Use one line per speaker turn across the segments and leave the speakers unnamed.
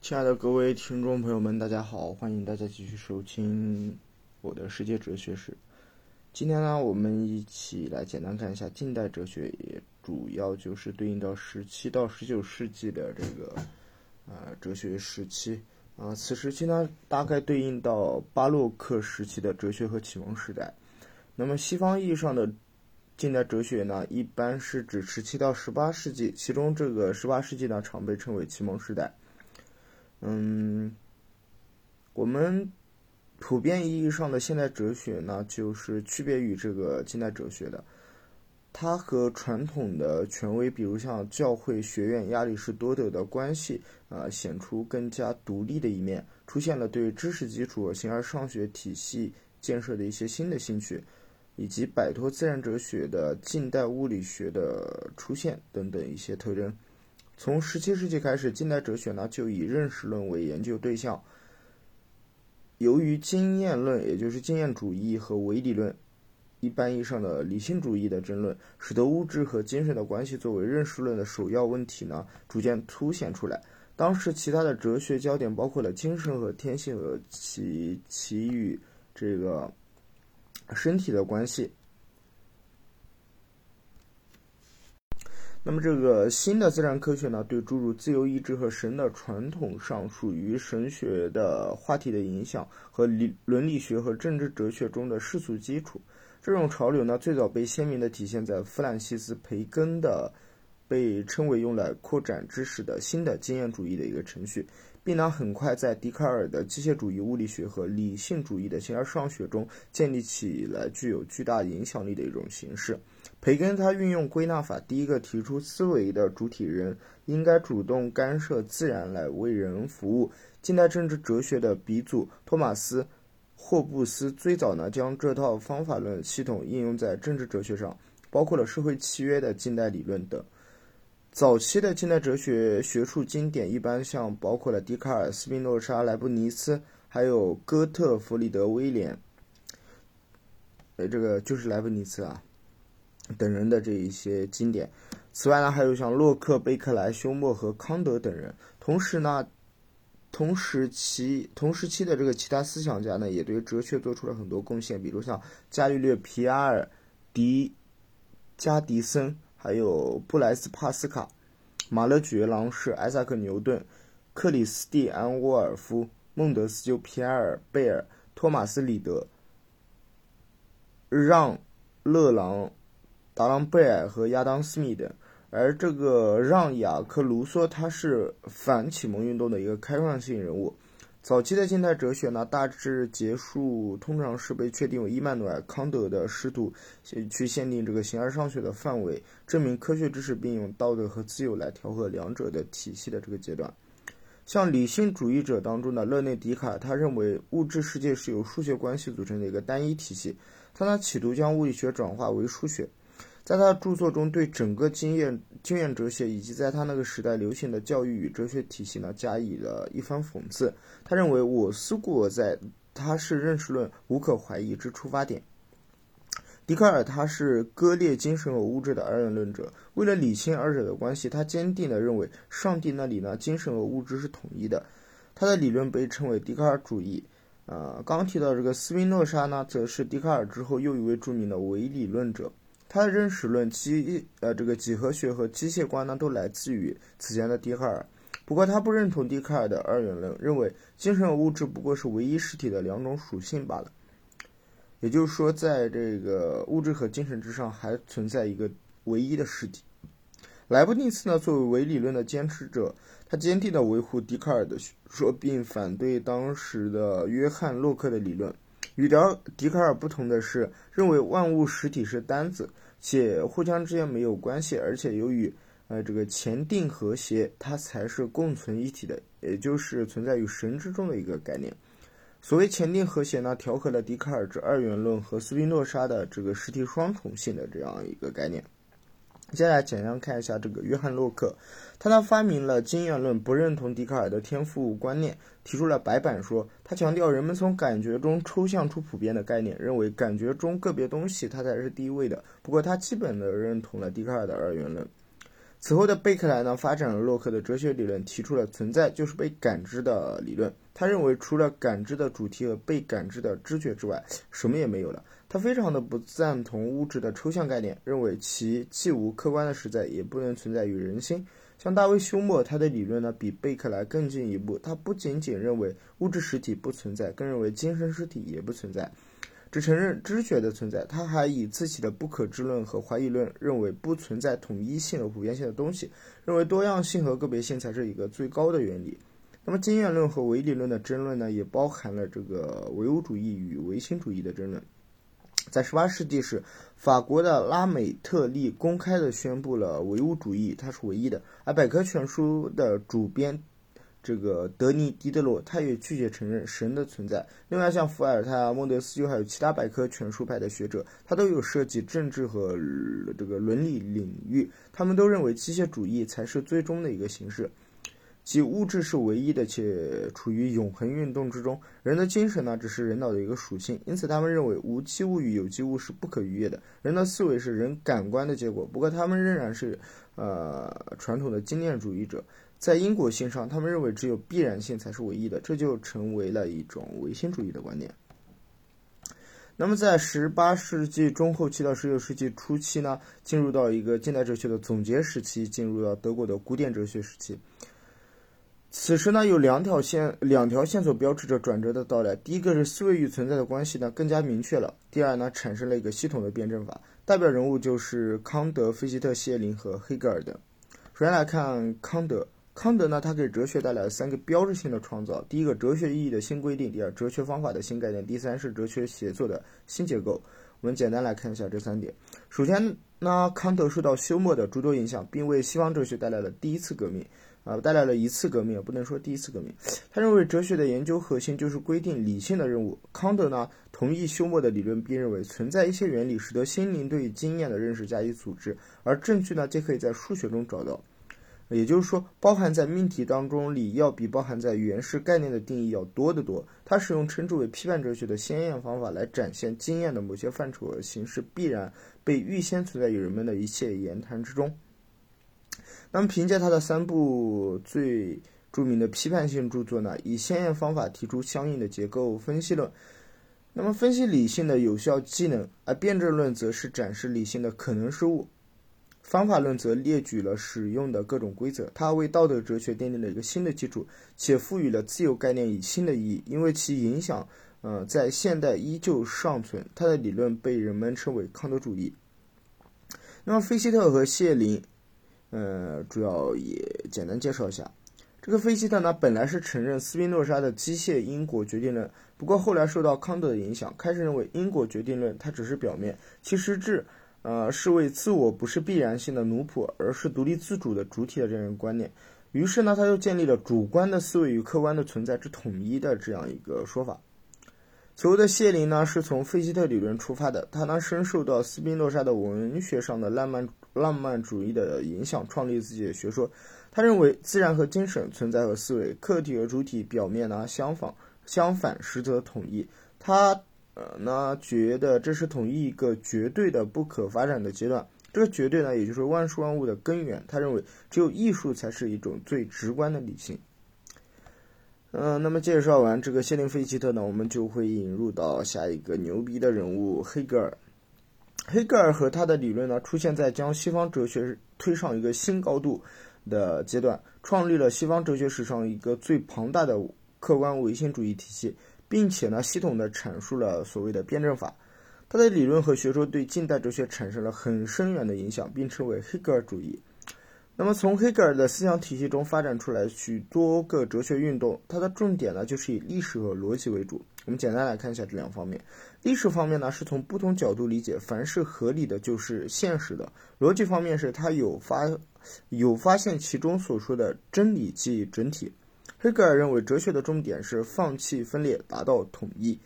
亲爱的各位听众朋友们，大家好！欢迎大家继续收听我的世界哲学史。今天呢，我们一起来简单看一下近代哲学，也主要就是对应到十七到十九世纪的这个呃哲学时期啊。此时期呢，大概对应到巴洛克时期的哲学和启蒙时代。那么西方意义上的近代哲学呢，一般是指十七到十八世纪，其中这个十八世纪呢，常被称为启蒙时代。嗯，我们普遍意义上的现代哲学呢，就是区别于这个近代哲学的。它和传统的权威，比如像教会、学院、亚里士多德的关系啊，显出更加独立的一面，出现了对知识基础、形而上学体系建设的一些新的兴趣，以及摆脱自然哲学的近代物理学的出现等等一些特征。从十七世纪开始，近代哲学呢就以认识论为研究对象。由于经验论，也就是经验主义和唯理论（一般意义上的理性主义的争论），使得物质和精神的关系作为认识论的首要问题呢，逐渐凸显出来。当时，其他的哲学焦点包括了精神和天性和其其与这个身体的关系。那么，这个新的自然科学呢，对诸如自由意志和神的传统上属于神学的话题的影响，和理伦理学和政治哲学中的世俗基础，这种潮流呢，最早被鲜明地体现在弗兰西斯·培根的被称为用来扩展知识的新的经验主义的一个程序，并呢，很快在笛卡尔的机械主义物理学和理性主义的形而上学中建立起来具有巨大影响力的一种形式。培根他运用归纳法，第一个提出思维的主体人应该主动干涉自然来为人服务。近代政治哲学的鼻祖托马斯·霍布斯最早呢将这套方法论系统应用在政治哲学上，包括了社会契约的近代理论等。早期的近代哲学学术经典一般像包括了笛卡尔、斯宾诺莎、莱布尼茨，还有哥特弗里德·威廉。呃，这个就是莱布尼茨啊。等人的这一些经典，此外呢，还有像洛克、贝克莱、休谟和康德等人。同时呢，同时期同时期的这个其他思想家呢，也对哲学做出了很多贡献，比如像伽利略、皮埃尔、迪加迪森，还有布莱斯帕斯卡、马勒爵郎士、艾萨克牛顿、克里斯蒂安沃尔夫、孟德斯鸠、皮埃尔贝尔、托马斯里德、让勒朗。达朗贝尔和亚当斯密等，而这个让雅克卢梭他是反启蒙运动的一个开创性人物。早期的近代哲学呢，大致结束通常是被确定为伊曼努尔·康德的试图去限定这个形而上学的范围，证明科学知识，并用道德和自由来调和两者的体系的这个阶段。像理性主义者当中的勒内·笛卡，他认为物质世界是由数学关系组成的一个单一体系，他呢企图将物理学转化为数学。在他的著作中，对整个经验经验哲学以及在他那个时代流行的教育与哲学体系呢，加以了一番讽刺。他认为“我思故我在”，他是认识论无可怀疑之出发点。笛卡尔他是割裂精神和物质的二元论者，为了理清二者的关系，他坚定地认为上帝那里呢，精神和物质是统一的。他的理论被称为笛卡尔主义。呃，刚提到这个斯宾诺莎呢，则是笛卡尔之后又一位著名的唯理论者。他的认识论、机呃这个几何学和机械观呢，都来自于此前的笛卡尔。不过他不认同笛卡尔的二元论，认为精神和物质不过是唯一实体的两种属性罢了。也就是说，在这个物质和精神之上，还存在一个唯一的实体。莱布尼茨呢，作为唯理论的坚持者，他坚定地维护笛卡尔的说，并反对当时的约翰洛克的理论。与聊笛卡尔不同的是，认为万物实体是单子，且互相之间没有关系，而且由于呃这个前定和谐，它才是共存一体的，也就是存在于神之中的一个概念。所谓前定和谐呢，调和了笛卡尔之二元论和斯宾诺莎的这个实体双重性的这样一个概念。接下来简单看一下这个约翰洛克，他呢发明了经验论，不认同笛卡尔的天赋观念，提出了白板说。他强调人们从感觉中抽象出普遍的概念，认为感觉中个别东西它才是第一位的。不过他基本的认同了笛卡尔的二元论。此后的贝克莱呢，发展了洛克的哲学理论，提出了存在就是被感知的理论。他认为，除了感知的主题和被感知的知觉之外，什么也没有了。他非常的不赞同物质的抽象概念，认为其既无客观的实在，也不能存在于人心。像大卫休谟，他的理论呢比贝克莱更进一步，他不仅仅认为物质实体不存在，更认为精神实体也不存在。只承认知觉的存在，他还以自己的不可知论和怀疑论认为不存在统一性和普遍性的东西，认为多样性和个别性才是一个最高的原理。那么经验论和唯理论的争论呢，也包含了这个唯物主义与唯心主义的争论。在十八世纪时，法国的拉美特利公开的宣布了唯物主义它是唯一的，而百科全书的主编。这个德尼·狄德罗，他也拒绝承认神的存在。另外，像伏尔泰、孟德斯鸠，还有其他百科全书派的学者，他都有涉及政治和这个伦理领域。他们都认为机械主义才是最终的一个形式，即物质是唯一的，且处于永恒运动之中。人的精神呢，只是人脑的一个属性。因此，他们认为无机物与有机物是不可逾越的。人的思维是人感官的结果。不过，他们仍然是呃传统的经验主义者。在因果性上，他们认为只有必然性才是唯一的，这就成为了一种唯心主义的观点。那么，在十八世纪中后期到十九世纪初期呢，进入到一个近代哲学的总结时期，进入到德国的古典哲学时期。此时呢，有两条线，两条线索标志着转折的到来。第一个是思维与存在的关系呢更加明确了；第二呢，产生了一个系统的辩证法，代表人物就是康德、费希特、谢林和黑格尔等。首先来看康德。康德呢，他给哲学带来了三个标志性的创造：第一个，哲学意义的新规定；第二，哲学方法的新概念；第三是哲学写作的新结构。我们简单来看一下这三点。首先呢，康德受到休谟的诸多影响，并为西方哲学带来了第一次革命，啊，带来了一次革命，不能说第一次革命。他认为哲学的研究核心就是规定理性的任务。康德呢，同意休谟的理论，并认为存在一些原理，使得心灵对于经验的认识加以组织，而证据呢，皆可以在数学中找到。也就是说，包含在命题当中理要比包含在原始概念的定义要多得多。他使用称之为批判哲学的鲜艳方法来展现经验的某些范畴和形式必然被预先存在于人们的一切言谈之中。那么，凭借他的三部最著名的批判性著作呢，以先验方法提出相应的结构分析论。那么，分析理性的有效技能，而辩证论则是展示理性的可能事物。方法论则列举了使用的各种规则，它为道德哲学奠定了一个新的基础，且赋予了自由概念以新的意义，因为其影响，呃，在现代依旧尚存。他的理论被人们称为康德主义。那么，费希特和谢林，呃，主要也简单介绍一下。这个费希特呢，本来是承认斯宾诺莎的机械因果决定论，不过后来受到康德的影响，开始认为因果决定论它只是表面，其实质。呃，是为自我不是必然性的奴仆，而是独立自主的主体的这样一个观念。于是呢，他就建立了主观的思维与客观的存在之统一的这样一个说法。所谓的谢林呢，是从费希特理论出发的，他呢深受到斯宾诺莎的文学上的浪漫浪漫主义的影响，创立自己的学说。他认为自然和精神、存在和思维、客体和主体表面呢相仿，相反实则统一。他。呃，呢觉得这是统一一个绝对的不可发展的阶段，这个绝对呢，也就是万事万物的根源。他认为，只有艺术才是一种最直观的理性。嗯，那么介绍完这个谢林费希特呢，我们就会引入到下一个牛逼的人物黑格尔。黑格尔和他的理论呢，出现在将西方哲学推上一个新高度的阶段，创立了西方哲学史上一个最庞大的客观唯心主义体系。并且呢，系统的阐述了所谓的辩证法，他的理论和学说对近代哲学产生了很深远的影响，并称为黑格尔主义。那么，从黑格尔的思想体系中发展出来许多个哲学运动，它的重点呢就是以历史和逻辑为主。我们简单来看一下这两方面。历史方面呢，是从不同角度理解凡是合理的就是现实的；逻辑方面是他有发有发现其中所说的真理即整体。黑格尔认为，哲学的重点是放弃分裂，达到统一。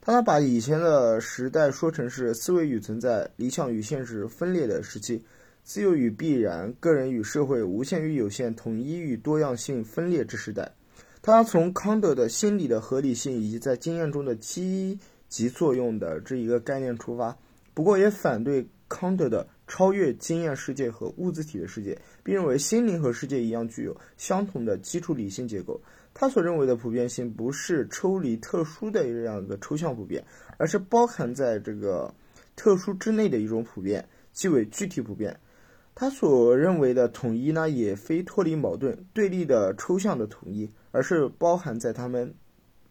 他，把以前的时代说成是思维与存在、理想与现实分裂的时期，自由与必然、个人与社会、无限与有限、统一与多样性分裂之时代。他从康德的心理的合理性以及在经验中的积极作用的这一个概念出发，不过也反对康德的超越经验世界和物质体的世界，并认为心灵和世界一样具有相同的基础理性结构。他所认为的普遍性不是抽离特殊的这样一个抽象普遍，而是包含在这个特殊之内的一种普遍，即为具体普遍。他所认为的统一呢，也非脱离矛盾对立的抽象的统一，而是包含在他们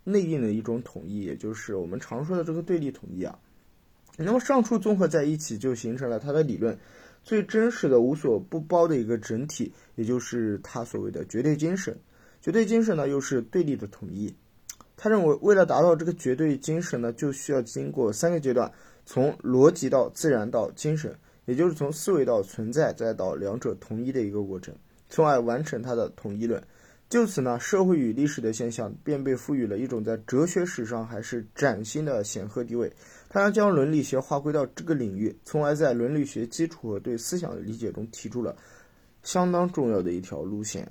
内应的一种统一，也就是我们常说的这个对立统一啊。那么上述综合在一起，就形成了他的理论最真实的、无所不包的一个整体，也就是他所谓的绝对精神。绝对精神呢，又是对立的统一。他认为，为了达到这个绝对精神呢，就需要经过三个阶段：从逻辑到自然到精神。也就是从思维到存在，再到两者统一的一个过程，从而完成它的统一论。就此呢，社会与历史的现象便被赋予了一种在哲学史上还是崭新的显赫地位。他将伦理学划归到这个领域，从而在伦理学基础和对思想的理解中提出了相当重要的一条路线。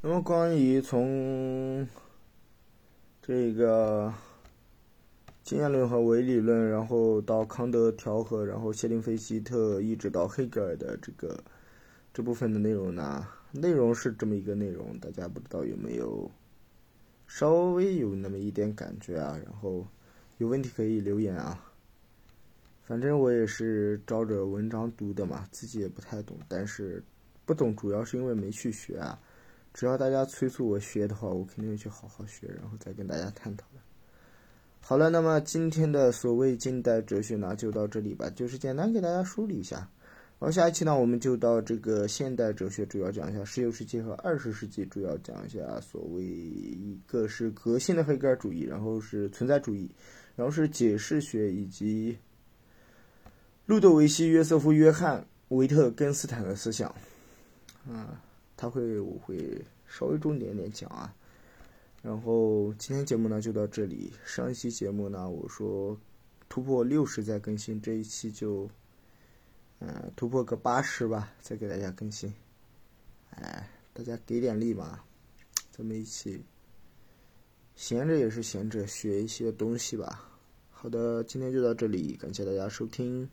那么，关于从这个。经验论和唯理论，然后到康德调和，然后谢林菲希特，一直到黑格尔的这个这部分的内容呢？内容是这么一个内容，大家不知道有没有稍微有那么一点感觉啊？然后有问题可以留言啊。反正我也是照着文章读的嘛，自己也不太懂，但是不懂主要是因为没去学啊。只要大家催促我学的话，我肯定会去好好学，然后再跟大家探讨的。好了，那么今天的所谓近代哲学呢，就到这里吧，就是简单给大家梳理一下。然后下一期呢，我们就到这个现代哲学，主要讲一下十九世纪和二十世纪，主要讲一下所谓一个是革新的黑格尔主义，然后是存在主义，然后是解释学以及路德维希·约瑟夫·约翰·维特根斯坦的思想。嗯，他会我会稍微重点点讲啊。然后今天节目呢就到这里。上一期节目呢，我说突破六十再更新，这一期就嗯突破个八十吧，再给大家更新。哎，大家给点力嘛，咱们一起闲着也是闲着，学一些东西吧。好的，今天就到这里，感谢大家收听。